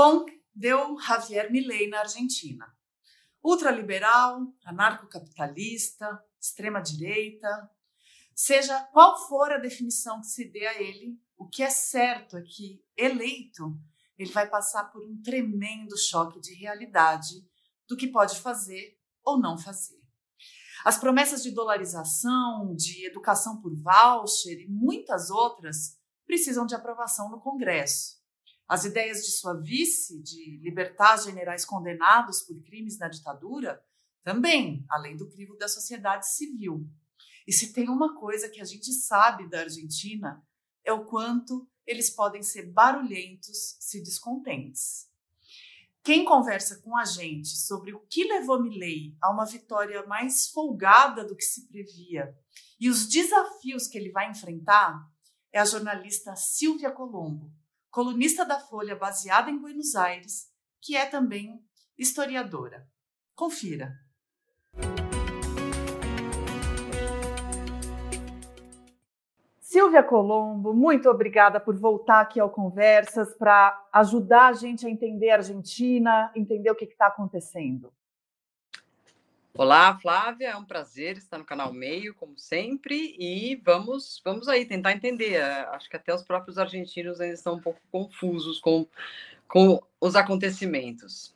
Bom, deu Javier Milei na Argentina. Ultraliberal, anarcocapitalista, extrema-direita, seja qual for a definição que se dê a ele, o que é certo é que, eleito, ele vai passar por um tremendo choque de realidade do que pode fazer ou não fazer. As promessas de dolarização, de educação por voucher e muitas outras precisam de aprovação no Congresso. As ideias de sua vice de libertar generais condenados por crimes na ditadura também, além do crivo da sociedade civil. E se tem uma coisa que a gente sabe da Argentina, é o quanto eles podem ser barulhentos se descontentes. Quem conversa com a gente sobre o que levou Milley a uma vitória mais folgada do que se previa e os desafios que ele vai enfrentar é a jornalista Silvia Colombo, colunista da Folha baseada em Buenos Aires, que é também historiadora. Confira. Silvia Colombo, muito obrigada por voltar aqui ao Conversas para ajudar a gente a entender a Argentina, entender o que está acontecendo. Olá, Flávia, é um prazer estar no canal Meio, como sempre, e vamos, vamos aí tentar entender. É, acho que até os próprios argentinos ainda estão um pouco confusos com, com os acontecimentos.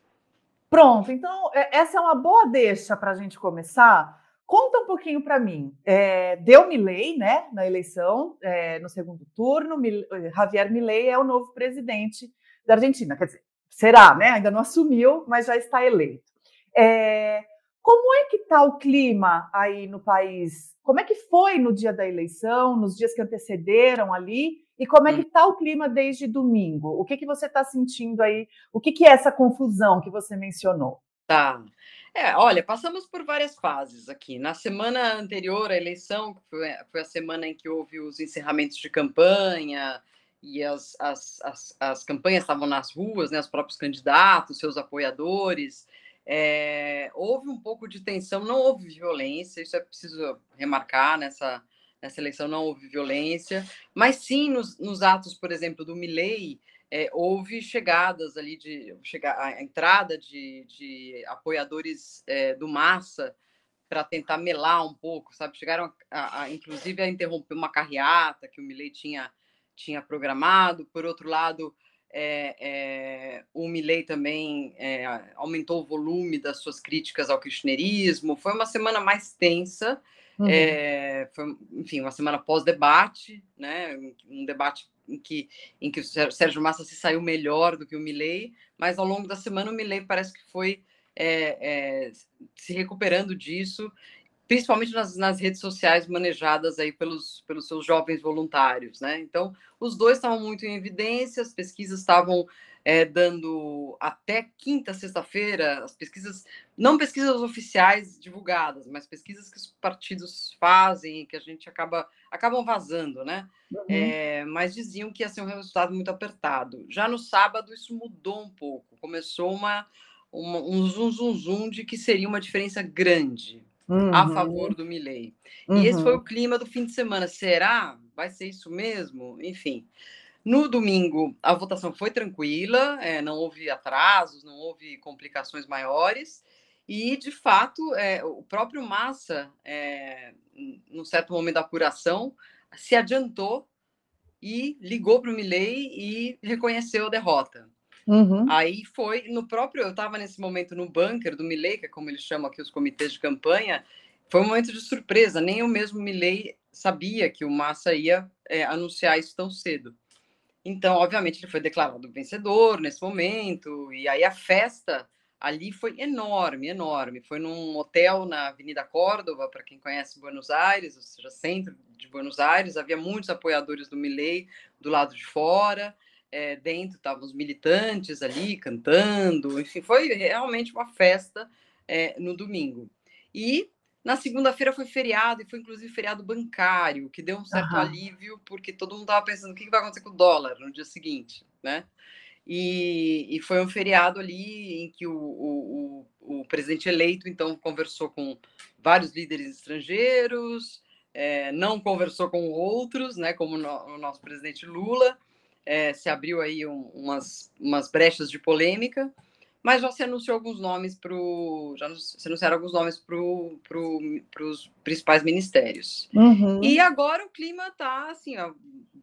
Pronto, então é, essa é uma boa deixa para a gente começar Conta um pouquinho para mim. É, deu Milley, né, na eleição, é, no segundo turno. Mil, Javier Milley é o novo presidente da Argentina. Quer dizer, será, né? Ainda não assumiu, mas já está eleito. É, como é que está o clima aí no país? Como é que foi no dia da eleição, nos dias que antecederam ali? E como é que está o clima desde domingo? O que, que você está sentindo aí? O que, que é essa confusão que você mencionou? Tá. É, olha, passamos por várias fases aqui. Na semana anterior à eleição, que foi, foi a semana em que houve os encerramentos de campanha e as, as, as, as campanhas estavam nas ruas, né, os próprios candidatos, seus apoiadores. É, houve um pouco de tensão, não houve violência, isso é preciso remarcar nessa, nessa eleição, não houve violência, mas sim nos, nos atos, por exemplo, do Milley, é, houve chegadas ali de chegar a entrada de, de apoiadores é, do Massa para tentar melar um pouco, sabe? Chegaram a, a, inclusive a interromper uma carreata que o Milley tinha tinha programado. Por outro lado, é, é, o Milley também é, aumentou o volume das suas críticas ao kirchnerismo. Foi uma semana mais tensa, uhum. foi, enfim, uma semana pós-debate, né? um debate em que, em que o Sérgio Massa se saiu melhor do que o Milley, mas ao longo da semana o Milley parece que foi se recuperando disso, principalmente nas, nas, redes sociais manejadas aí pelos, pelos seus jovens voluntários, né? Então, os dois estavam muito em evidência, as pesquisas estavam é, dando até quinta, sexta-feira, as pesquisas, não pesquisas oficiais divulgadas, mas pesquisas que os partidos fazem, que a gente acaba acabam vazando, né? Uhum. É, mas diziam que ia ser um resultado muito apertado. Já no sábado isso mudou um pouco, começou uma, uma um zum zum zum de que seria uma diferença grande uhum. a favor do Milley. Uhum. E esse foi o uhum. clima do fim de semana. Será? Vai ser isso mesmo? Enfim. No domingo, a votação foi tranquila, é, não houve atrasos, não houve complicações maiores, e, de fato, é, o próprio Massa, é, num certo momento da apuração, se adiantou e ligou para o Milley e reconheceu a derrota. Uhum. Aí foi no próprio. Eu estava nesse momento no bunker do Milley, que é como eles chamam aqui os comitês de campanha. Foi um momento de surpresa. Nem o mesmo Milley sabia que o Massa ia é, anunciar isso tão cedo. Então, obviamente, ele foi declarado vencedor nesse momento, e aí a festa ali foi enorme, enorme. Foi num hotel na Avenida Córdoba, para quem conhece Buenos Aires, ou seja, centro de Buenos Aires. Havia muitos apoiadores do Milei do lado de fora. É, dentro estavam os militantes ali cantando. Enfim, foi realmente uma festa é, no domingo. E na segunda-feira foi feriado, e foi inclusive feriado bancário, que deu um certo uhum. alívio, porque todo mundo estava pensando o que vai acontecer com o dólar no dia seguinte, né? E, e foi um feriado ali em que o, o, o, o presidente eleito, então, conversou com vários líderes estrangeiros, é, não conversou com outros, né, como no, o nosso presidente Lula, é, se abriu aí um, umas, umas brechas de polêmica, mas já se anunciou alguns nomes para já se anunciaram alguns nomes para pro, os principais ministérios. Uhum. E agora o clima está assim, ó,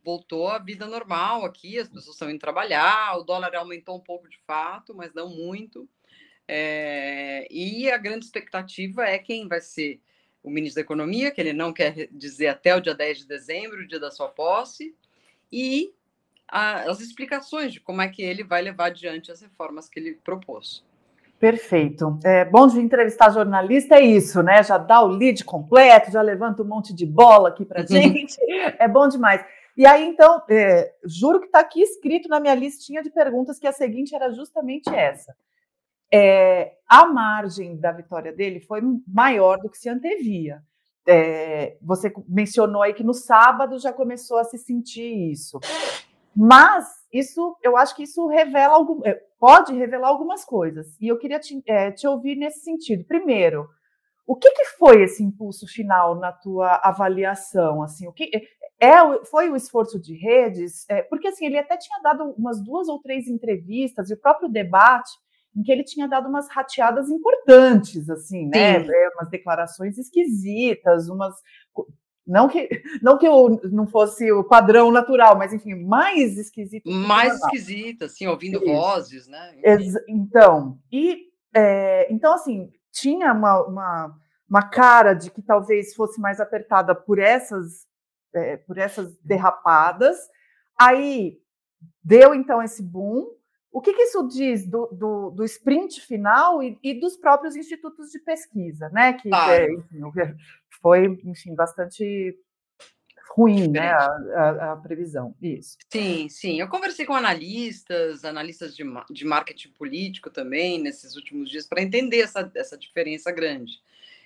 voltou à vida normal aqui, as pessoas estão indo trabalhar, o dólar aumentou um pouco de fato, mas não muito. É, e a grande expectativa é quem vai ser o ministro da Economia, que ele não quer dizer até o dia 10 de dezembro, o dia da sua posse, e a, as explicações de como é que ele vai levar adiante as reformas que ele propôs. Perfeito. É, bom de entrevistar jornalista é isso, né? Já dá o lead completo, já levanta um monte de bola aqui para gente. é bom demais. E aí, então, é, juro que está aqui escrito na minha listinha de perguntas que a seguinte era justamente essa. É, a margem da vitória dele foi maior do que se antevia. É, você mencionou aí que no sábado já começou a se sentir isso. Mas isso, eu acho que isso revela algum, é, pode revelar algumas coisas. E eu queria te, é, te ouvir nesse sentido. Primeiro, o que, que, foi esse impulso final na tua avaliação? Assim, o que é, é foi o esforço de redes? É, porque assim ele até tinha dado umas duas ou três entrevistas e o próprio debate em que ele tinha dado umas rateadas importantes, assim, né? É, umas declarações esquisitas, umas não que, não que eu não fosse o padrão natural, mas enfim, mais esquisito. Mais esquisita, assim, ouvindo Isso. vozes, né? Então, e é, então assim, tinha uma, uma, uma, cara de que talvez fosse mais apertada por essas, é, por essas derrapadas. Aí deu então esse boom. O que, que isso diz do, do, do sprint final e, e, dos próprios institutos de pesquisa, né? Que é, enfim, foi, enfim, bastante ruim, né, a, a, a, previsão. Isso. Sim, sim. Eu conversei com analistas, analistas de, de marketing político também, nesses últimos dias, para entender essa, essa diferença grande.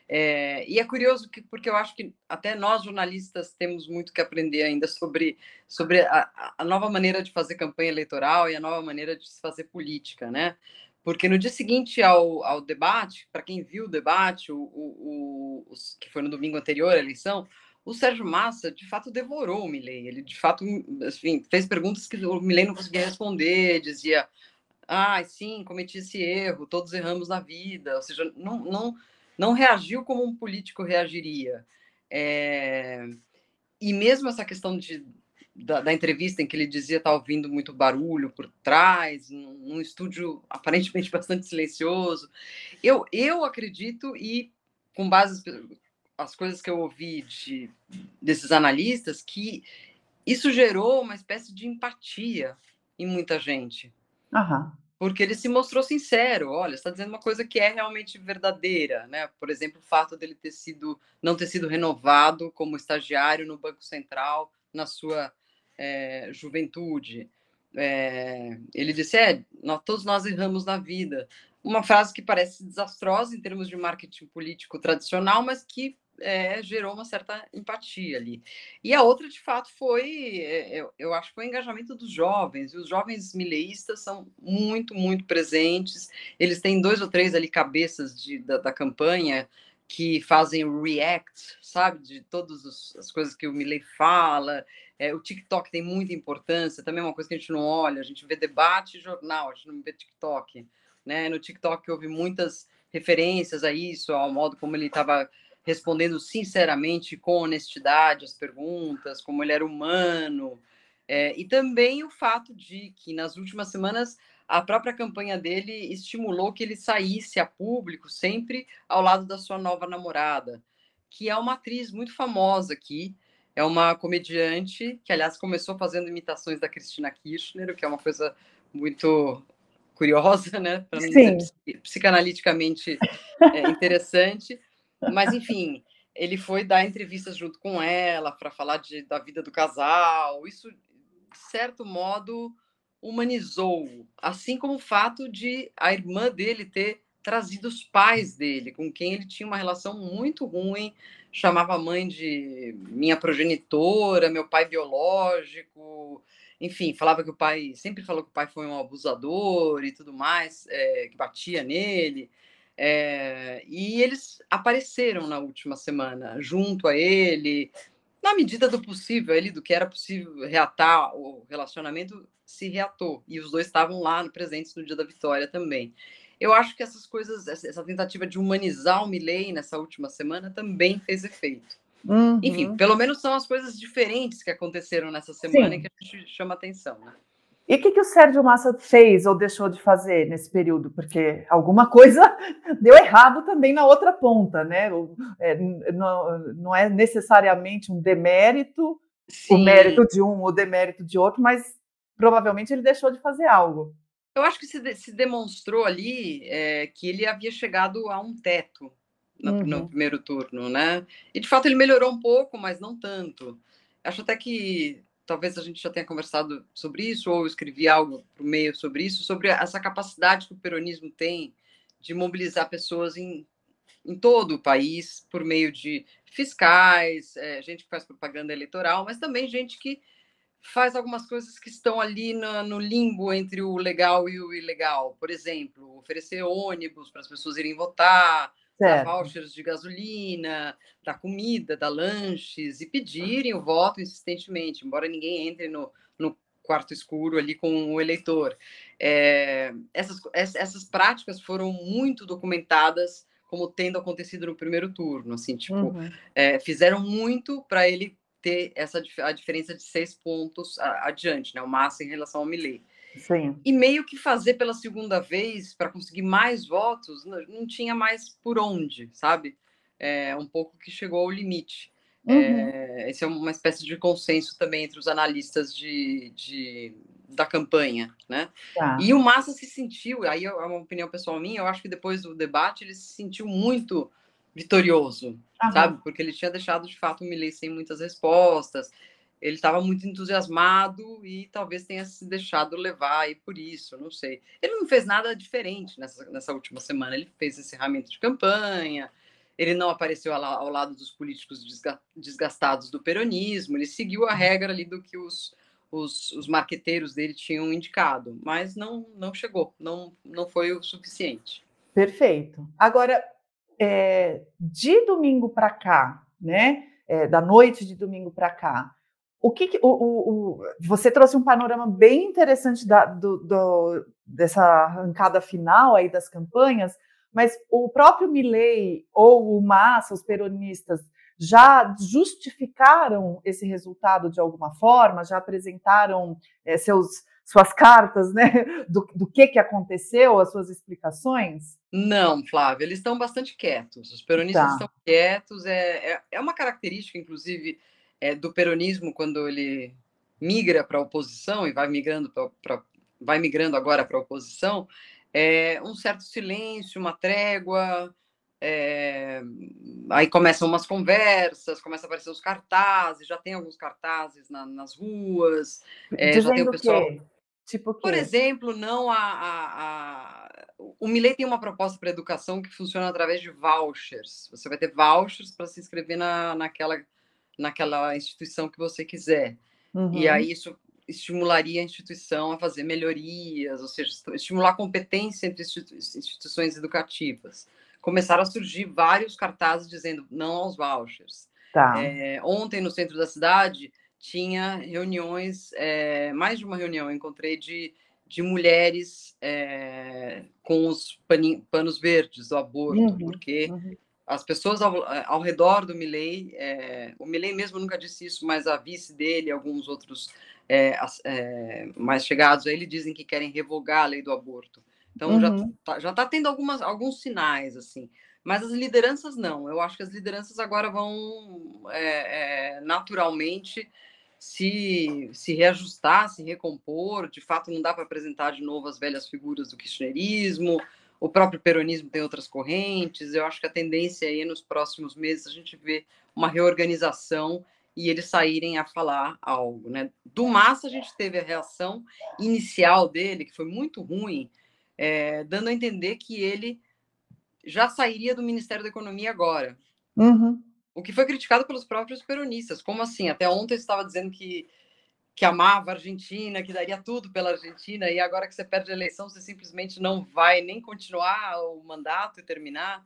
É, e é curioso que, porque eu acho que até nós jornalistas temos muito que aprender ainda sobre, sobre a, a nova maneira de fazer campanha eleitoral e a nova maneira de se fazer política, né? Porque no dia seguinte ao, ao debate, para quem viu o debate, o, o, o, que foi no domingo anterior à eleição, o Sérgio Massa, de fato, devorou o Milley. Ele, de fato, enfim, fez perguntas que o Milley não conseguia responder, dizia, ah, sim, cometi esse erro, todos erramos na vida. Ou seja, não, não, não reagiu como um político reagiria. É... E mesmo essa questão de da, da, entrevista em que ele dizia estar ouvindo muito barulho por trás, num, num, estúdio aparentemente bastante silencioso. Eu, eu acredito, e com base as coisas que eu ouvi de, desses analistas, que isso gerou uma espécie de empatia em muita gente. Uhum. Porque ele se mostrou sincero, olha, está dizendo uma coisa que é realmente verdadeira, né? Por exemplo, o fato dele ter sido não ter sido renovado como estagiário no Banco Central na sua é, juventude. É, ele disse: é, nós, todos nós erramos na vida. Uma frase que parece desastrosa em termos de marketing político tradicional, mas que é, gerou uma certa empatia ali. E a outra, de fato, foi, é, eu, eu, acho foi o engajamento dos jovens. E os jovens mileístas são muito, muito presentes. Eles têm dois ou três ali cabeças de, da, da campanha que fazem react, sabe, de todas as coisas que o Milley fala. É, o TikTok tem muita importância, também é uma coisa que a gente não olha, a gente vê debate e jornal, a gente não vê TikTok. Né? No TikTok houve muitas referências a isso, ao modo como ele estava respondendo sinceramente, com honestidade as perguntas, como ele era humano. É, e também o fato de que nas últimas semanas a própria campanha dele estimulou que ele saísse a público sempre ao lado da sua nova namorada, que é uma atriz muito famosa aqui, é uma comediante que, aliás, começou fazendo imitações da Cristina Kirchner, o que é uma coisa muito curiosa, né? Para não dizer psicanaliticamente é, interessante. Mas, enfim, ele foi dar entrevistas junto com ela para falar de, da vida do casal. Isso, de certo modo, humanizou, assim como o fato de a irmã dele ter trazido os pais dele, com quem ele tinha uma relação muito ruim, chamava a mãe de minha progenitora, meu pai biológico, enfim, falava que o pai, sempre falou que o pai foi um abusador e tudo mais, é, que batia nele. É, e eles apareceram na última semana junto a ele, na medida do possível, ali, do que era possível reatar o relacionamento, se reatou. E os dois estavam lá presentes no dia da vitória também. Eu acho que essas coisas, essa tentativa de humanizar o Milley nessa última semana também fez efeito. Uhum. Enfim, pelo menos são as coisas diferentes que aconteceram nessa semana Sim. que a gente chama atenção, né? E o que, que o Sérgio Massa fez ou deixou de fazer nesse período? Porque alguma coisa deu errado também na outra ponta, né? É, não, é necessariamente um demérito, Sim. o mérito de um, o demérito de outro, mas provavelmente ele deixou de fazer algo. Eu acho que se, se demonstrou ali é, que ele havia chegado a um teto no, uhum. no primeiro turno, né? E de fato ele melhorou um pouco, mas não tanto. Acho até que talvez a gente já tenha conversado sobre isso, ou escrevi algo para o meio sobre isso, sobre essa capacidade que o peronismo tem de mobilizar pessoas em, em todo o país por meio de fiscais, é, gente que faz propaganda eleitoral, mas também gente que faz algumas coisas que estão ali no, no limbo entre o legal e o ilegal. Por exemplo, oferecer ônibus para as pessoas irem votar, dar vouchers de gasolina, da comida, da lanches e pedirem o voto insistentemente, embora ninguém entre no, no quarto escuro ali com o eleitor. É, essas, essas práticas foram muito documentadas como tendo acontecido no primeiro turno, assim, tipo, uhum. é, fizeram muito para ele ter essa a diferença de seis pontos adiante, né, o Massa em relação ao Milley. Sim. E meio que fazer pela segunda vez para conseguir mais votos, não, tinha mais por onde, sabe? É um pouco que chegou ao limite. Uhum. É, esse é uma espécie de consenso também entre os analistas de, de da campanha, né? Tá. E o Massa se sentiu, aí é uma opinião pessoal minha, eu acho que depois do debate ele se sentiu muito vitorioso, uhum. sabe? Porque ele tinha deixado de fato o Milley sem muitas respostas, ele estava muito entusiasmado e talvez tenha se deixado levar aí por isso, não sei. Ele não fez nada diferente nessa, nessa última semana, ele fez encerramento de campanha, ele não apareceu ao, ao lado dos políticos desgastados do peronismo, ele seguiu a regra ali do que os, os, os marqueteiros dele tinham indicado, mas não, não chegou, não, não foi o suficiente. Perfeito. Agora, é, de domingo para cá, né? É, da noite de domingo para cá, o que, que o, o, o, você trouxe um panorama bem interessante da, do, do, dessa arrancada final aí das campanhas, mas o próprio Milley ou o Massa, os peronistas, já justificaram esse resultado de alguma forma, já apresentaram é, seus, suas cartas, né, do, do que, que aconteceu, as suas explicações? Não, Flávia, eles estão bastante quietos. Os peronistas tá. estão quietos. É, é, é uma característica, inclusive, é, do peronismo quando ele migra para a oposição e vai migrando para vai migrando agora para a oposição, é um certo silêncio, uma trégua, é, aí começam umas conversas, começam a aparecer os cartazes, já tem alguns cartazes na, nas ruas, é, já tem o pessoal. Tipo Por exemplo, não a, a, a... o Milei tem uma proposta para educação que funciona através de vouchers. Você vai ter vouchers para se inscrever na, naquela naquela instituição que você quiser. Uhum. E aí isso estimularia a instituição a fazer melhorias, ou seja, estimular a competência entre instituições educativas. Começaram a surgir vários cartazes dizendo não aos vouchers. Tá. É, ontem, no centro da cidade, tinha reuniões, é, mais de uma reunião, encontrei de, de mulheres é, com os panos verdes do aborto, uhum, porque uhum as pessoas ao, eh, ao redor do Milley, é, o Milley mesmo nunca disse isso, mas a vice dele, alguns outros é, é, mais chegados a ele, dizem que querem revogar a lei do aborto. Então uhum. já tá, já está tendo algumas, alguns sinais assim, mas as lideranças não. Eu acho que as lideranças agora vão naturalmente se, se reajustar, se recompor. De fato, não dá para apresentar de novo as velhas figuras do kirchnerismo o próprio peronismo tem outras correntes. Eu acho que a tendência aí nos próximos meses a gente vê uma reorganização e eles saírem a falar algo, né? Do Massa a gente teve a reação inicial dele que foi muito ruim, é, dando a entender que ele já sairia do Ministério da Economia agora. Uhum. O que foi criticado pelos próprios peronistas. Como assim? Até ontem estava dizendo que que amava a Argentina, que daria tudo pela Argentina, e agora que você perde a eleição, você simplesmente não vai nem continuar o mandato e terminar.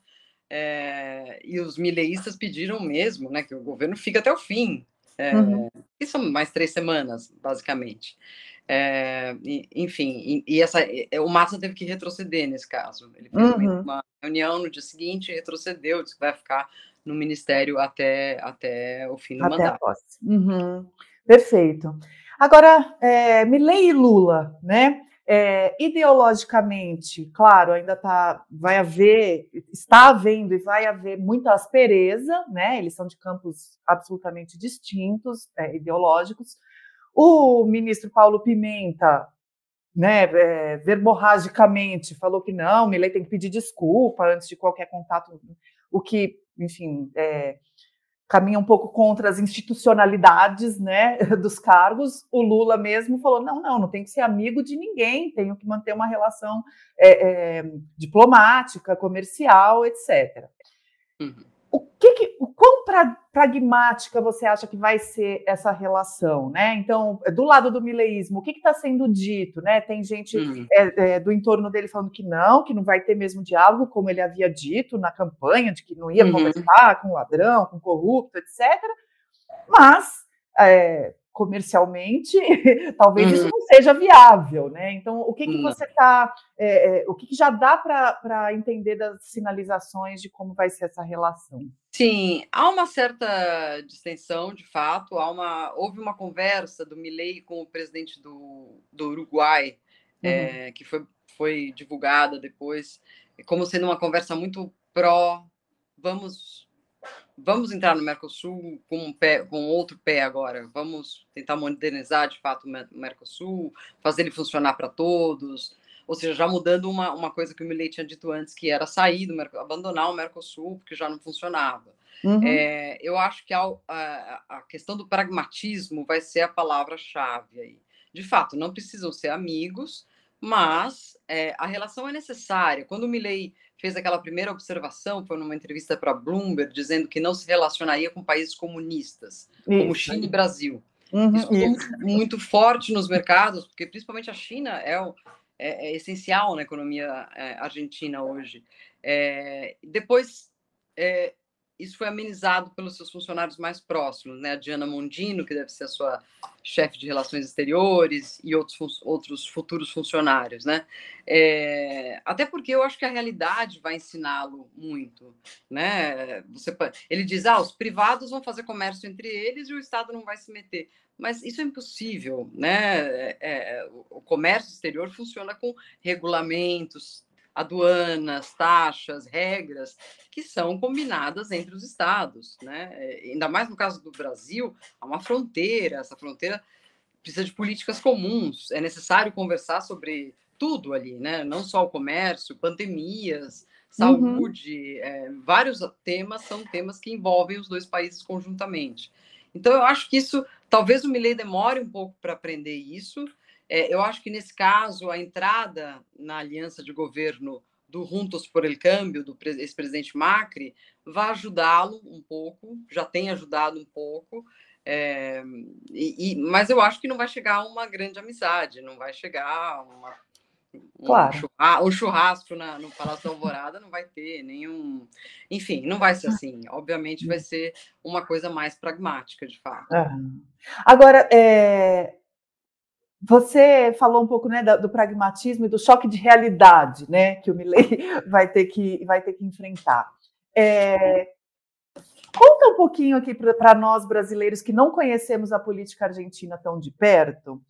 É, e os mileístas pediram mesmo né, que o governo fique até o fim. É, uhum. São mais três semanas, basicamente. É, enfim, e, e essa, o Massa teve que retroceder nesse caso. Ele fez uhum. uma reunião no dia seguinte, retrocedeu, disse que vai ficar no ministério até, até o fim do até mandato. Uhum. Perfeito. Agora, é, Milley e Lula, né? É, ideologicamente, claro, ainda tá, vai haver, está havendo e vai haver muita aspereza, né? Eles são de campos absolutamente distintos, é, ideológicos. O ministro Paulo Pimenta, né, é, verborragicamente, falou que não, Milley tem que pedir desculpa antes de qualquer contato, o que, enfim, é, caminha um pouco contra as institucionalidades né, dos cargos. O Lula mesmo falou: não, não, não tem que ser amigo de ninguém, tenho que manter uma relação é, é, diplomática, comercial, etc. Uhum que, que o quão pra, pragmática você acha que vai ser essa relação, né? Então, do lado do mileísmo, o que está sendo dito, né? Tem gente uhum. é, é, do entorno dele falando que não, que não vai ter mesmo diálogo, como ele havia dito na campanha, de que não ia uhum. conversar com ladrão, com corrupto, etc. Mas é, comercialmente, talvez uhum. isso não seja viável, né? Então, o que, que você está, é, é, o que, que já dá para entender das sinalizações de como vai ser essa relação? Sim, há uma certa distensão, de fato. Há uma, houve uma conversa do Milei com o presidente do, do Uruguai, uhum. é, que foi, foi divulgada depois, como sendo uma conversa muito pró. Vamos vamos entrar no Mercosul com um pé, com outro pé agora. Vamos tentar modernizar de fato o Mercosul, fazer ele funcionar para todos. Ou seja, já mudando uma, uma coisa que o Milley tinha dito antes, que era sair do Mercosul, abandonar o Mercosul, porque já não funcionava. Uhum. É, eu acho que a, a, a, questão do pragmatismo vai ser a palavra-chave aí. De fato, não precisam ser amigos, mas é, a relação é necessária. Quando o Milley fez aquela primeira observação, foi numa entrevista para Bloomberg, dizendo que não se relacionaria com países comunistas, isso. como China e Brasil. Uhum, isso ficou muito, muito, forte nos mercados, porque principalmente a China é, o, é, é essencial na economia é, argentina hoje. É, depois, é, isso foi amenizado pelos seus funcionários mais próximos, né? A Diana Mondino, que deve ser a sua chefe de relações exteriores, e outros, outros futuros funcionários, né? É, até porque eu acho que a realidade vai ensiná-lo muito, né? Você, ele diz, ah, os privados vão fazer comércio entre eles e o Estado não vai se meter. Mas isso é impossível, né? É, é o comércio exterior funciona com regulamentos, aduanas, taxas, regras que são combinadas entre os estados, né? É, ainda mais no caso do Brasil, há uma fronteira, essa fronteira precisa de políticas comuns, é necessário conversar sobre tudo ali, né? Não só o comércio, pandemias, saúde, uhum. é, vários temas são temas que envolvem os dois países conjuntamente. Então, eu acho que isso, talvez o Milley demore um pouco para aprender isso, é, eu acho que, nesse caso, a entrada na aliança de governo do Juntos por el Câmbio, do ex-presidente Macri, vai ajudá-lo um pouco, já tem ajudado um pouco, é, e, e, mas eu acho que não vai chegar a uma grande amizade, não vai chegar uma, um, claro. um churrasco na, no Palácio Alvorada, não vai ter nenhum. Enfim, não vai ser assim. Obviamente, vai ser uma coisa mais pragmática, de fato. Agora, é, você falou um pouco né, do pragmatismo e do choque de realidade né, que o Milley vai ter que, vai ter que enfrentar. É, conta um pouquinho aqui para nós brasileiros que não conhecemos a política argentina tão de perto.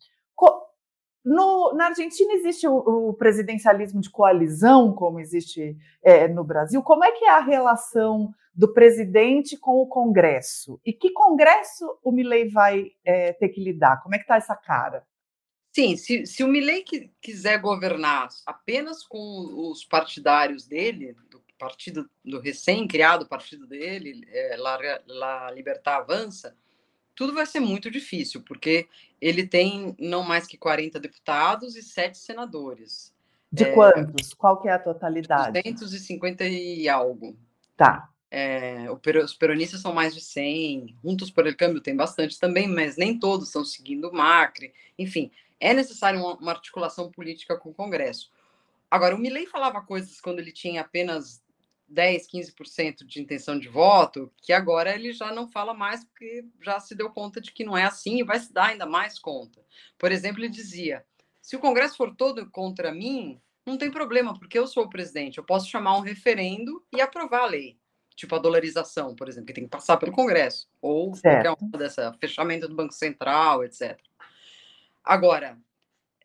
No, na Argentina existe o, o, presidencialismo de coalizão, como existe é, no Brasil. Como é que é a relação do presidente com o Congresso? E que Congresso o Milley vai é, ter que lidar? Como é que está essa cara? Sim, se, se o Milley quiser governar apenas com os partidários dele, do partido do recém-criado partido dele, é, La, La Libertad Avança, tudo vai ser muito difícil, porque ele tem não mais que 40 deputados e sete senadores. De é, quantos? Qual que é a totalidade? 250 e algo. Tá. É, os peronistas são mais de 100, Juntos por el Câmbio tem bastante também, mas nem todos estão seguindo o Macri. Enfim, é necessário uma, articulação política com o Congresso. Agora, o Milley falava coisas quando ele tinha apenas 10, 15% de intenção de voto, que agora ele já não fala mais porque já se deu conta de que não é assim e vai se dar ainda mais conta. Por exemplo, ele dizia: se o Congresso for todo contra mim, não tem problema, porque eu sou o presidente, eu posso chamar um referendo e aprovar a lei. Tipo a dolarização, por exemplo, que tem que passar pelo Congresso, ou certo. qualquer uma dessa, fechamento do Banco Central, etc. Agora,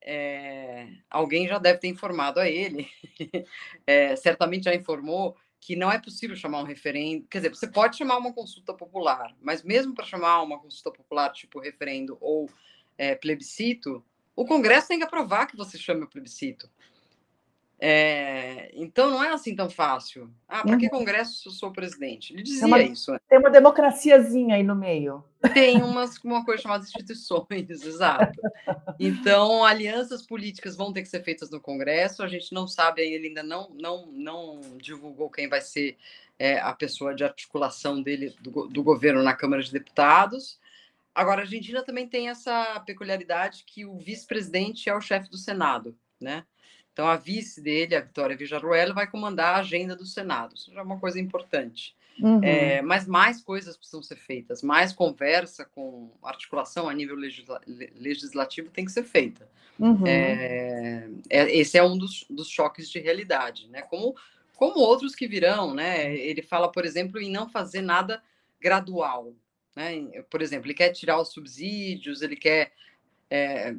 é, alguém já deve ter informado a ele, é, certamente já informou, que não é possível chamar um referendo. Quer dizer, você pode chamar uma consulta popular, mas mesmo para chamar uma consulta popular, tipo referendo ou é, plebiscito, o Congresso tem que aprovar que você chame o plebiscito. É, então não é assim tão fácil. Ah, para que uhum. Congresso se eu sou presidente? Ele dizia uma, isso. Né? Tem uma democraciazinha aí no meio. Tem umas, uma coisa chamada instituições, exato. Então, alianças políticas vão ter que ser feitas no Congresso. A gente não sabe, ele ainda não, não, não divulgou quem vai ser é, a pessoa de articulação dele, do, do governo na Câmara de Deputados. Agora, a Argentina também tem essa peculiaridade que o vice-presidente é o chefe do Senado, né? Então, a vice dele, a Vitória Villarroel, vai comandar a agenda do Senado. Isso já é uma coisa importante. Uhum. É, mas mais coisas precisam ser feitas, mais conversa com articulação a nível legisla legislativo tem que ser feita. Uhum. É, é, esse é um dos, dos, choques de realidade, né? Como, como outros que virão, né? Ele fala, por exemplo, em não fazer nada gradual. Né? Por exemplo, ele quer tirar os subsídios, ele quer é,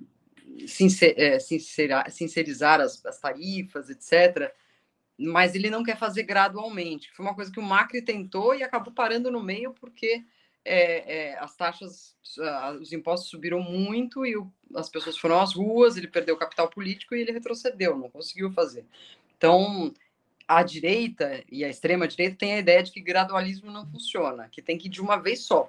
sincer, é, sincerar, sincerizar as, as, tarifas, etc. Mas ele não quer fazer gradualmente. Foi uma coisa que o Macri tentou e acabou parando no meio porque é, é, as taxas, os impostos subiram muito e o, as pessoas foram às ruas, ele perdeu capital político e ele retrocedeu, não conseguiu fazer. Então, a direita e a extrema direita têm a ideia de que gradualismo não funciona, que tem que ir de uma vez só.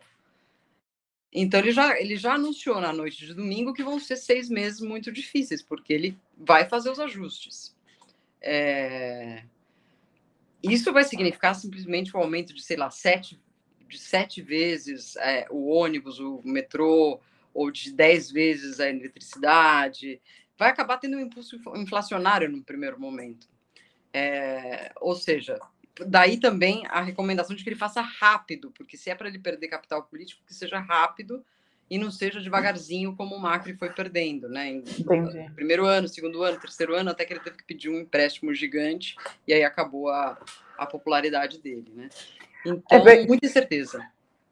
Então ele já, ele já anunciou na noite de domingo que vão ser seis meses muito difíceis, porque ele vai fazer os ajustes. É... Isso vai significar simplesmente o um aumento de, sei lá, sete, de sete vezes é, o ônibus, o metrô, ou de dez vezes a eletricidade. Vai acabar tendo um impulso inflacionário no primeiro momento. É... Ou seja, daí também a recomendação de que ele faça rápido, porque se é para ele perder capital político, que seja rápido e não seja devagarzinho como o Macri foi perdendo, né? Entendi. Primeiro ano, segundo ano, terceiro ano, até que ele teve que pedir um empréstimo gigante e aí acabou a, a popularidade dele, né? Então, é bem... muita incerteza.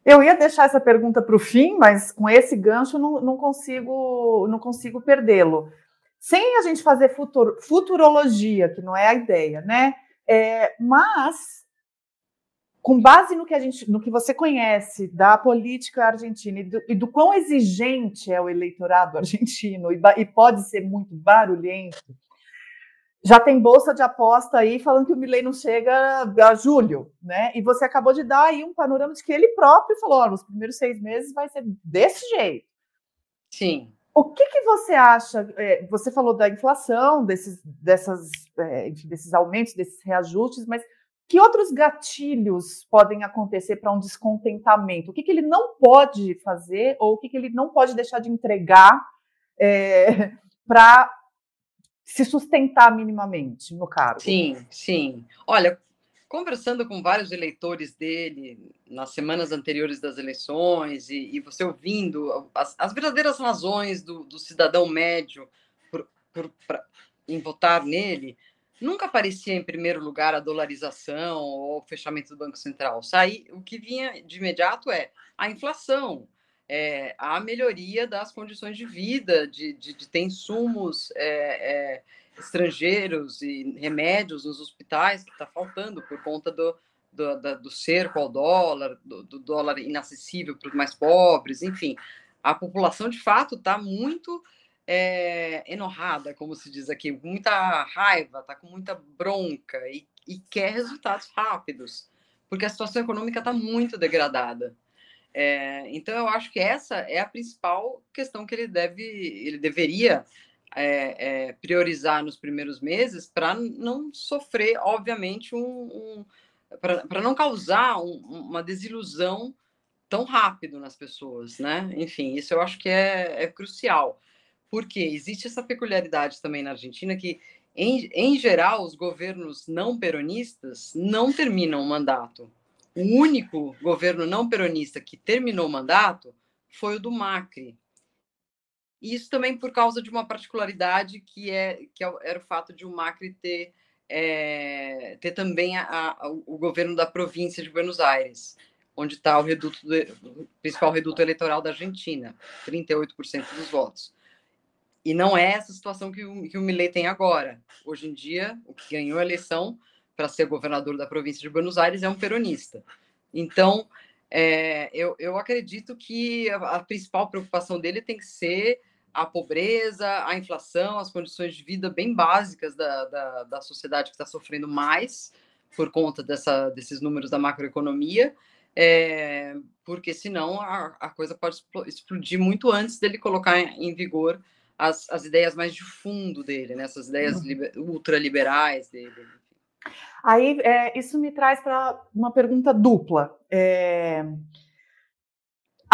Eu ia deixar essa pergunta para o fim, mas com esse gancho não, não consigo não consigo perdê-lo. Sem a gente fazer futur, futurologia, que não é a ideia, né? É, mas, com base no que, a gente, no que você conhece da política argentina e do, e do quão exigente é o eleitorado argentino e, e pode ser muito barulhento, já tem bolsa de aposta aí falando que o Milley não chega a julho, né? E você acabou de dar aí um panorama de que ele próprio falou: ó, nos primeiros seis meses vai ser desse jeito. Sim. O que, que você acha? É, você falou da inflação, desses, dessas, é, desses aumentos, desses reajustes, mas que outros gatilhos podem acontecer para um descontentamento? O que, que ele não pode fazer ou o que, que ele não pode deixar de entregar é, para se sustentar minimamente no cargo? Sim, sim. Olha, conversando com vários eleitores dele nas semanas anteriores das eleições e, e você ouvindo as, as, verdadeiras razões do, do cidadão médio por, por, pra, em votar nele, nunca aparecia em primeiro lugar a dolarização ou o fechamento do Banco Central. Saí, o que vinha de imediato é a inflação, é, a melhoria das condições de vida, de, de, de ter insumos. É, é, estrangeiros e remédios nos hospitais, que está faltando por conta do, do, da, do cerco ao dólar, do, do dólar inacessível para os mais pobres, enfim. A população, de fato, está muito é, enorrada, como se diz aqui, com muita raiva, está com muita bronca e, e quer resultados rápidos, porque a situação econômica está muito degradada. É, então, eu acho que essa é a principal questão que ele deve, ele deveria é, é, priorizar nos primeiros meses para não sofrer, obviamente, um, um para não causar um, uma desilusão tão rápido nas pessoas, né? Enfim, isso eu acho que é, é crucial, porque existe essa peculiaridade também na Argentina que em, em geral, os governos não peronistas não terminam o mandato. O único governo não peronista que terminou o mandato foi o do Macri. E isso também por causa de uma particularidade que, é, que é era o fato de o Macri ter, é, ter também a, a, o governo da província de Buenos Aires, onde está o, reduto o principal reduto eleitoral da Argentina, 38% dos votos. E não é essa situação que o, que o Milei tem agora. Hoje em dia, o que ganhou a eleição para ser governador da província de Buenos Aires é um peronista. Então, é, eu, eu acredito que a, a, principal preocupação dele tem que ser a pobreza, a inflação, as condições de vida bem básicas da, da, da sociedade que está sofrendo mais por conta dessa, desses números da macroeconomia, é, porque senão a, a coisa pode explodir muito antes dele colocar em vigor as, as ideias mais de fundo dele, né? essas ideias uhum. liber, ultraliberais dele. Aí, é, isso me traz para uma pergunta dupla. É,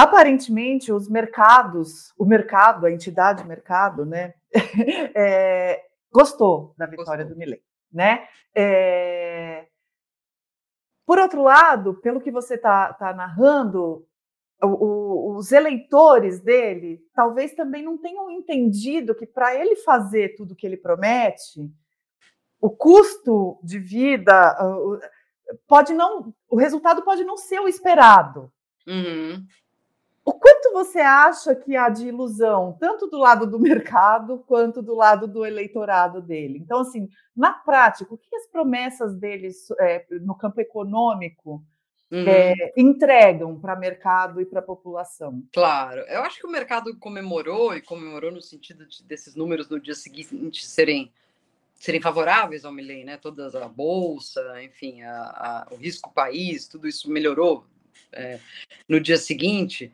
aparentemente, os mercados, o mercado, a entidade mercado, né, é, gostou da vitória gostou. do Milley, né? É, por outro lado, pelo que você está tá narrando, o, o, os eleitores dele talvez também não tenham entendido que para ele fazer tudo que ele promete, o custo de vida pode não, o resultado pode não ser o esperado. Uhum. O quanto você acha que há de ilusão, tanto do lado do mercado quanto do lado do eleitorado dele? Então, assim, na prática, o que as promessas deles é, no campo econômico Uhum. É, entregam para mercado e para a população. Claro, eu acho que o mercado comemorou e comemorou no sentido de, desses números no dia seguinte serem serem favoráveis ao Milley, né? Toda a bolsa, enfim, a, a, o risco país, tudo isso melhorou é, no dia seguinte.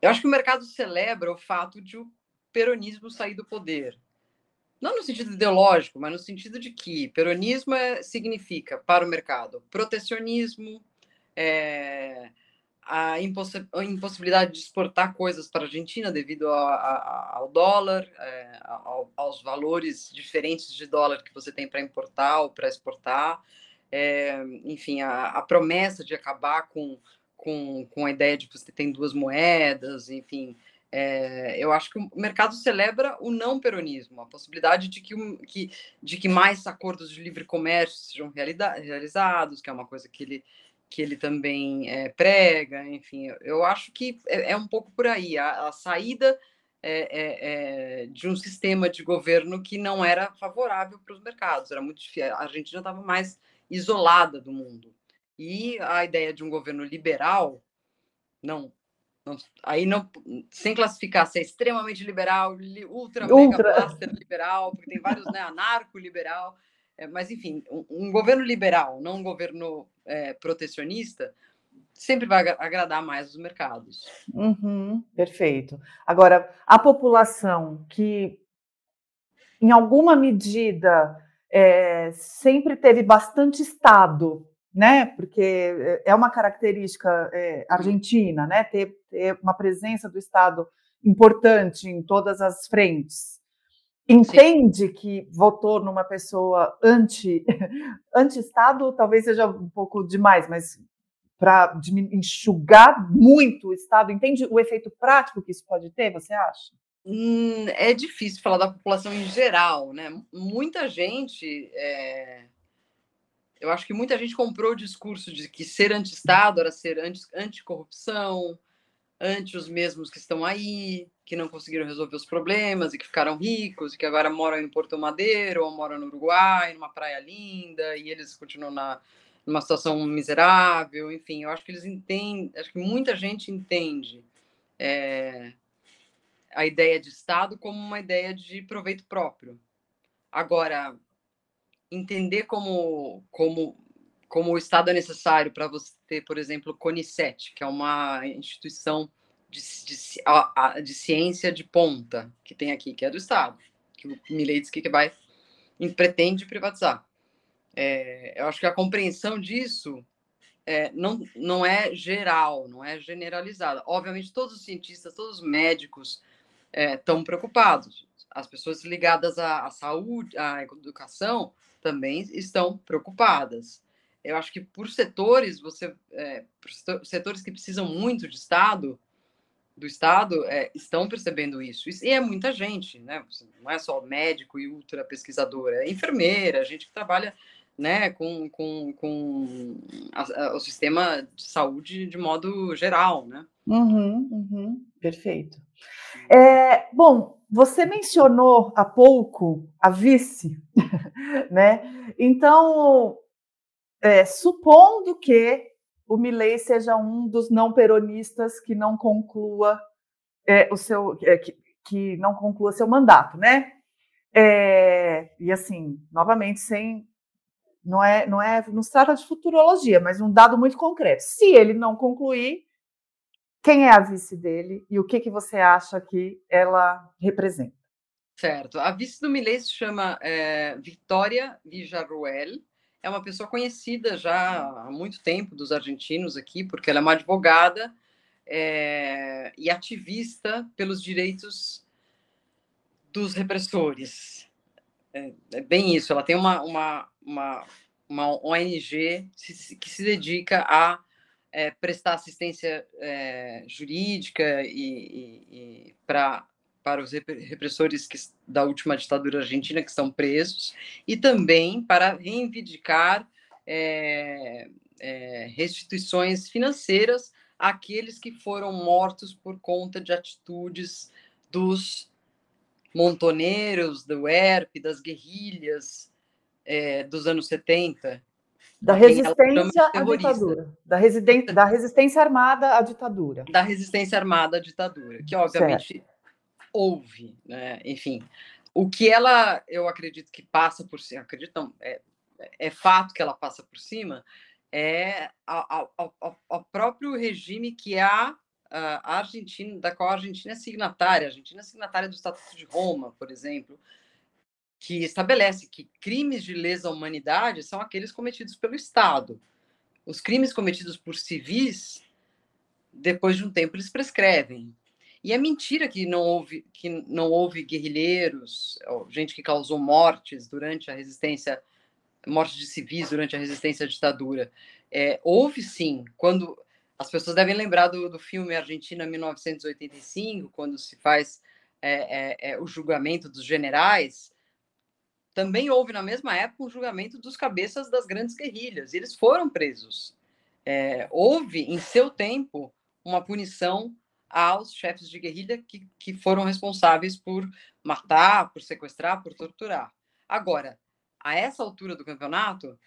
Eu acho que o mercado celebra o fato de o peronismo sair do poder. Não no sentido ideológico, mas no sentido de que peronismo é, significa, para o mercado, protecionismo, é, a, a, impossibilidade de exportar coisas para a Argentina devido a, a, ao dólar, é, ao, aos valores diferentes de dólar que você tem para importar ou para exportar, é, enfim, a, promessa de acabar com, com, com a ideia de que você tem duas moedas, enfim. É, eu acho que o mercado celebra o não peronismo, a possibilidade de que, que, de que mais acordos de livre comércio sejam realizados, que é uma coisa que ele, que ele também é, prega, enfim, eu acho que é, é, um pouco por aí, a, a saída é, de um sistema de governo que não era favorável para os mercados, era muito difícil, a Argentina estava mais isolada do mundo, e a ideia de um governo liberal, não, não aí não, sem classificar se é extremamente liberal, ultra, ultra. mega blaster liberal, porque tem vários, né, anarco-liberal, é, mas, enfim, um, um, governo liberal, não um governo é, protecionista, sempre vai agradar mais os mercados. Uhum, perfeito. Agora, a população que, em alguma medida, é, sempre teve bastante Estado, né? Porque é uma característica é, argentina, né? Ter, ter, uma presença do Estado importante em todas as frentes entende Sim. que votou numa pessoa anti anti-estado, talvez seja um pouco demais, mas para enxugar muito o estado, entende o efeito prático que isso pode ter, você acha? Hum, é difícil falar da população em geral, né? Muita gente, é... eu acho que muita gente comprou o discurso de que ser anti-estado era ser anti-corrupção, anti os mesmos que estão aí, que não conseguiram resolver os problemas e que ficaram ricos e que agora moram em Porto Madeiro ou moram no Uruguai, numa praia linda, e eles continuam na, numa situação miserável, enfim, eu acho que eles entendem, acho que muita gente entende é, a ideia de Estado como uma ideia de proveito próprio. Agora, entender como, como, como o Estado é necessário para você ter, por exemplo, CONICET, que é uma instituição de, de, de ciência de ponta que tem aqui, que é do Estado, que o Milei diz que vai pretende privatizar. É, eu acho que a compreensão disso é, não, não é geral, não é generalizada. Obviamente, todos os cientistas, todos os médicos estão é, preocupados. As pessoas ligadas à, à saúde, à educação, também estão preocupadas. Eu acho que por setores, você, é, por setores que precisam muito de Estado, do Estado, é, estão percebendo isso. E é muita gente, né? Não é só médico e ultra pesquisador, é enfermeira, gente que trabalha né, com, com, com a, a, o sistema de saúde de modo geral, né? Uhum, uhum, perfeito. É, bom, você mencionou há pouco a vice, né? Então, é, supondo que o Milley seja um dos não peronistas que não conclua é, o seu é, que, que, não conclua seu mandato, né? É, e assim, novamente, sem não é, não é, não se trata de futurologia, mas um dado muito concreto. Se ele não concluir, quem é a vice dele e o que, que você acha que ela representa? Certo. A vice do Millet se chama é, Victoria Villarroel. É uma pessoa conhecida já há muito tempo dos argentinos aqui, porque ela é uma advogada é, e ativista pelos direitos dos repressores. É, é, bem isso. Ela tem uma, uma, uma, uma ONG que se dedica a é, prestar assistência é, jurídica e, e, e pra, para os repressores que, da última ditadura argentina que estão presos e também para reivindicar é, é restituições financeiras àqueles que foram mortos por conta de atitudes dos montoneiros, do ERP, das guerrilhas é, dos anos 70. Da resistência à ditadura. Da, residen da resistência armada à ditadura. Da resistência armada à ditadura, que obviamente certo. houve, né? enfim. O que ela, eu acredito que passa por cima, acredito não, é, é fato que ela passa por cima, é o próprio regime que a, a Argentina, da qual a Argentina é signatária. A Argentina é signatária do Estatuto de Roma, por exemplo, que estabelece que crimes de lesa humanidade são aqueles cometidos pelo Estado. Os crimes cometidos por civis, depois de um tempo, eles prescrevem. E é mentira que não houve, que não houve guerrilheiros, gente que causou mortes durante a resistência, mortes de civis durante a resistência à ditadura. É, houve sim, quando as pessoas devem lembrar do, do filme Argentina 1985, quando se faz é, é, é, o julgamento dos generais, também houve na mesma época um julgamento dos cabeças das grandes guerrilhas, eles foram presos. É, houve, em seu tempo, uma punição aos chefes de guerrilha que, que foram responsáveis por matar, por sequestrar, por torturar. Agora, a essa altura do campeonato,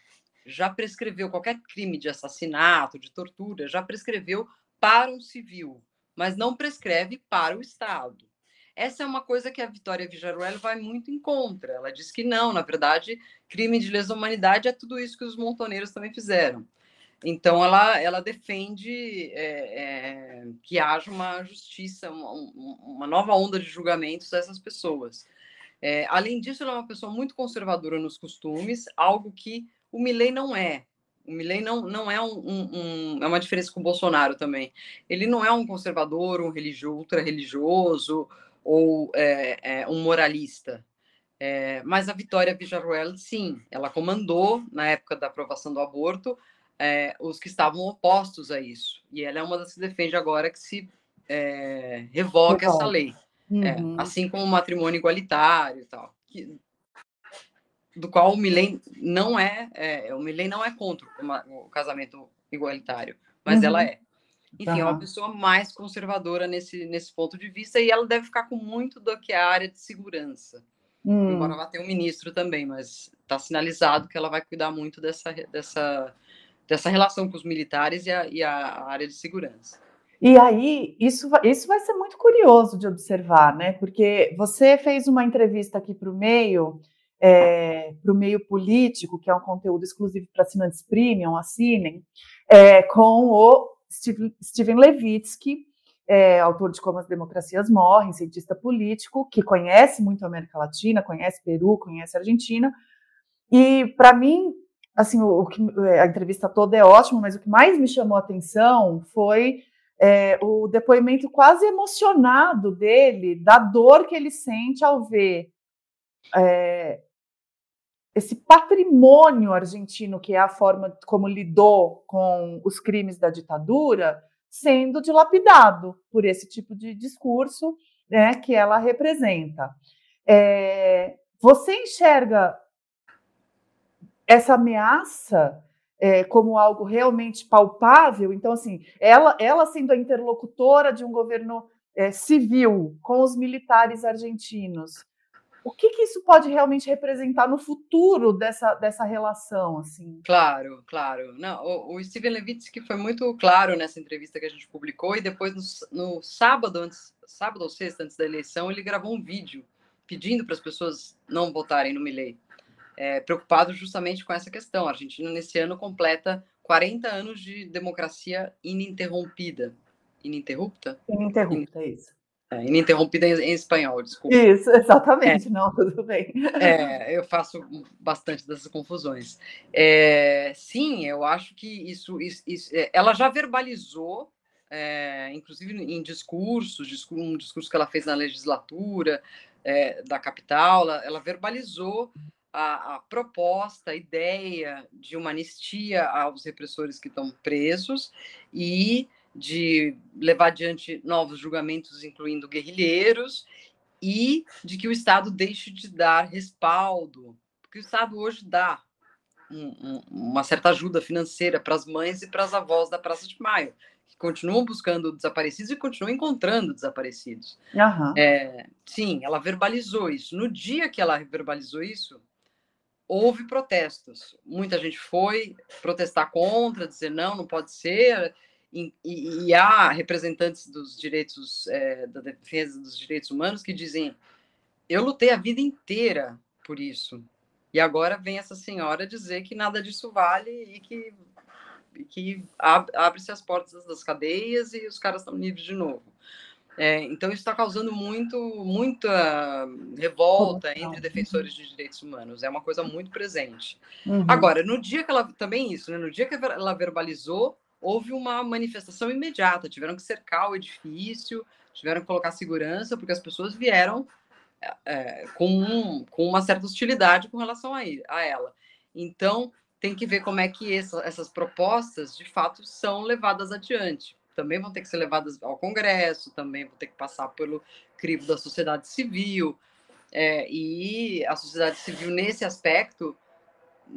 já prescreveu qualquer crime de assassinato, de tortura, já prescreveu para um civil, mas não prescreve para o Estado. Essa é uma coisa que a Vitória Vijaruel vai muito em contra. Ela diz que não, na verdade, crime de lesa humanidade é tudo isso que os montoneiros também fizeram. Então, ela, ela defende é, é, que haja uma justiça, uma, uma, nova onda de julgamentos a essas pessoas. É, além disso, ela é uma pessoa muito conservadora nos costumes, algo que o Milley não é. O Milley não, não é um, um, um, é uma diferença com o Bolsonaro também. Ele não é um conservador, um religioso, ultra religioso, ou é, é, um moralista. É, mas a Vitória Villarroel, sim, ela comandou, na época da aprovação do aborto, é, os que estavam opostos a isso. E ela é uma das que defende agora que se é, revoque essa lei. É, uhum. assim como o matrimônio igualitário e tal. Que, do qual o Milen não é, o Milen não é contra o, casamento igualitário, mas uhum. ela é. Enfim, é uma pessoa mais conservadora nesse, nesse ponto de vista e ela deve ficar com muito do que é a área de segurança. Hum. Embora ela tenha um ministro também, mas está sinalizado que ela vai cuidar muito dessa, dessa, dessa relação com os militares e a, e a área de segurança. E aí, isso, isso vai ser muito curioso de observar, né? Porque você fez uma entrevista aqui para o meio, é, para o meio político, que é um conteúdo exclusivo para assinantes premium, assinem, é, com o Steven Levitsky, é, autor de Como as Democracias Morrem, cientista político, que conhece muito a América Latina, conhece Peru, conhece Argentina. E, para mim, assim, o, o é, a entrevista toda é ótima, mas o que mais me chamou a atenção foi é, o depoimento quase emocionado dele, da dor que ele sente ao ver é, esse patrimônio argentino, que é a forma como lidou com os crimes da ditadura, sendo dilapidado por esse tipo de discurso né, que ela representa. É, você enxerga essa ameaça é, como algo realmente palpável? Então, assim, ela, ela sendo a interlocutora de um governo é, civil com os militares argentinos, o que, que, isso pode realmente representar no futuro dessa, dessa relação, assim? Claro, claro. Não, o, o Steven Levitsky foi muito claro nessa entrevista que a gente publicou e depois no, no sábado, antes, sábado ou sexta antes da eleição, ele gravou um vídeo pedindo para as pessoas não votarem no Milley, é, preocupado justamente com essa questão. A Argentina nesse ano completa 40 anos de democracia ininterrompida. Ininterrupta? Ininterrupta, é isso. É, ininterrompida em, em, espanhol, desculpa. Isso, exatamente, é, não, tudo bem. É, eu faço bastante dessas confusões. É, sim, eu acho que isso, isso, isso é, ela já verbalizou, é, inclusive em discursos, um discurso que ela fez na legislatura é, da capital, ela, ela verbalizou a, a, proposta, a ideia de uma anistia aos repressores que estão presos e de levar adiante novos julgamentos, incluindo guerrilheiros, e de que o Estado deixe de dar respaldo, porque o Estado hoje dá um, um, uma certa ajuda financeira para as mães e para as avós da Praça de Maio, que continuam buscando desaparecidos e continuam encontrando desaparecidos. Uhum. É, sim, ela verbalizou isso. No dia que ela verbalizou isso, houve protestos. Muita gente foi protestar contra, dizer não, não pode ser e, e, há representantes dos direitos, é, da defesa dos direitos humanos que dizem: eu lutei a vida inteira por isso. E agora vem essa senhora dizer que nada disso vale e que, e que abre-se as portas das cadeias e os caras estão livres de novo. É, então, isso está causando muito, muita revolta entre defensores de direitos humanos. É uma coisa muito presente. Uhum. Agora, no dia que ela. Também isso, né? No dia que ela verbalizou houve uma manifestação imediata, tiveram que cercar o edifício, tiveram que colocar segurança, porque as pessoas vieram é, com, com uma certa hostilidade com relação a, a ela. Então, tem que ver como é que essa, essas propostas, de fato, são levadas adiante. Também vão ter que ser levadas ao Congresso, também vão ter que passar pelo crivo da sociedade civil. É, e a sociedade civil, nesse aspecto,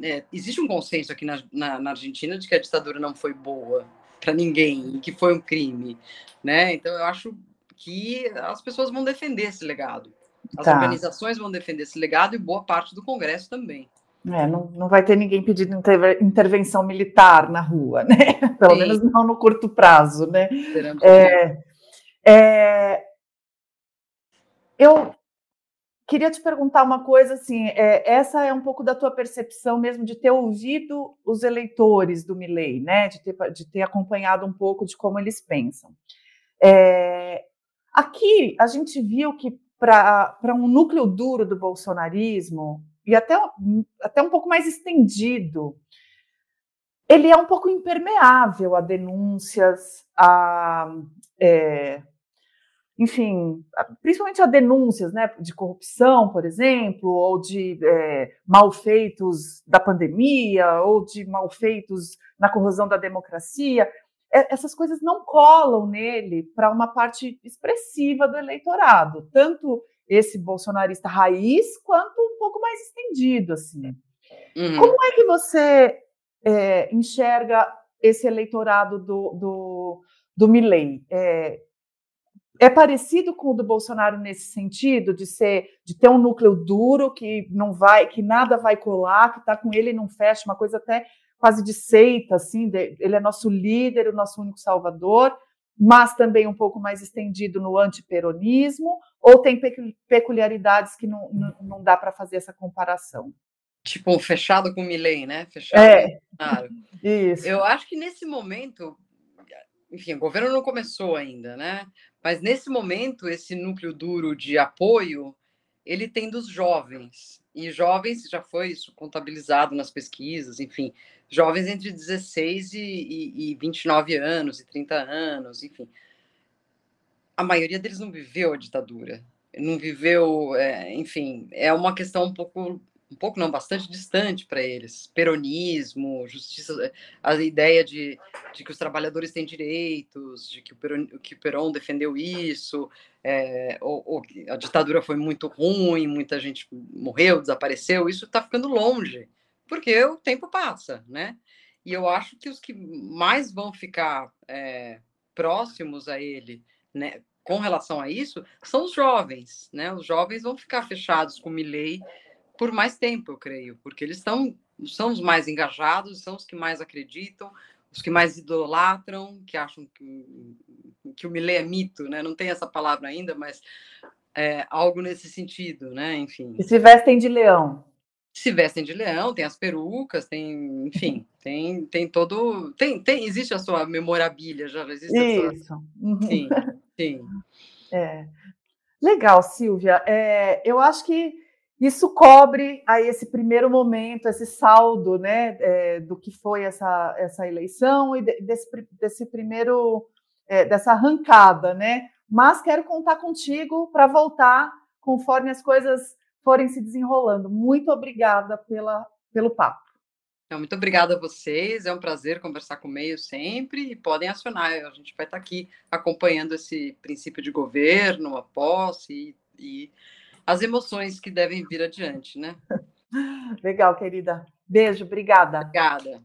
é, existe um consenso aqui na, na, na, Argentina de que a ditadura não foi boa para ninguém, que foi um crime, né? Então eu acho que as pessoas vão defender esse legado, as tá. organizações vão defender esse legado e boa parte do Congresso também. É, não, não vai ter ninguém pedindo intervenção militar na rua, né? Pelo Sim. menos não no curto prazo, né? É, é, eu Queria te perguntar uma coisa assim, é, essa é um pouco da tua percepção mesmo de ter ouvido os eleitores do Milley, né? De ter, de ter acompanhado um pouco de como eles pensam. É, aqui a gente viu que para um núcleo duro do bolsonarismo e até, até um pouco mais estendido, ele é um pouco impermeável a denúncias, a é, enfim, principalmente a denúncias né, de corrupção, por exemplo, ou de é, malfeitos da pandemia, ou de malfeitos na corrosão da democracia, é, essas coisas não colam nele para uma parte expressiva do eleitorado, tanto esse bolsonarista raiz quanto um pouco mais estendido, assim. Uhum. Como é que você é, enxerga esse eleitorado do, do, do Milley? É, é parecido com o do Bolsonaro nesse sentido de ser de ter um núcleo duro que não vai, que nada vai colar, que está com ele e não fecha, uma coisa até quase de seita, assim, de, ele é nosso líder, o nosso único salvador, mas também um pouco mais estendido no antiperonismo, ou tem peculiaridades que não, não, não dá para fazer essa comparação? Tipo, fechado com o Milley, né? Fechado. É, isso. Eu acho que nesse momento, enfim, o governo não começou ainda, né? Mas nesse momento, esse núcleo duro de apoio, ele tem dos jovens. e jovens, já foi isso contabilizado nas pesquisas, enfim, jovens entre 16 e, e, e 29 anos e 30 anos, enfim. A maioria deles não viveu a ditadura, não viveu, é, enfim, é uma questão um pouco um pouco não, bastante distante para eles. Peronismo, justiça, a ideia de, de que os trabalhadores têm direitos, de que o Peron, que o Peron defendeu isso, é, ou, ou a ditadura foi muito ruim, muita gente morreu, desapareceu, isso está ficando longe, porque o tempo passa, né? E eu acho que os que mais vão ficar é, próximos a ele, né, com relação a isso, são os jovens, né? Os jovens vão ficar fechados com Milley por mais tempo, eu creio, porque eles são, são os mais engajados, são os que mais acreditam, os que mais idolatram, que acham que, que o Millet é mito, né? Não tem essa palavra ainda, mas é algo nesse sentido, né? Enfim. E se vestem de leão. Se vestem de leão, tem as perucas, tem, enfim, tem, tem todo, tem, tem, existe a sua memorabilia, já existe. Isso. Sua... Uhum. Sim, sim. É. Legal, Silvia. É, eu acho que isso cobre aí esse primeiro momento, esse saldo, né, é, do que foi essa, essa eleição e desse, desse primeiro, é, dessa arrancada, né? Mas quero contar contigo para voltar conforme as coisas forem se desenrolando. Muito obrigada pela, pelo papo. muito obrigada a vocês, é um prazer conversar com o meio sempre e podem acionar, a gente vai estar aqui acompanhando esse princípio de governo, a posse e, e as emoções que devem vir adiante, né? Legal, querida. Beijo, obrigada. Obrigada.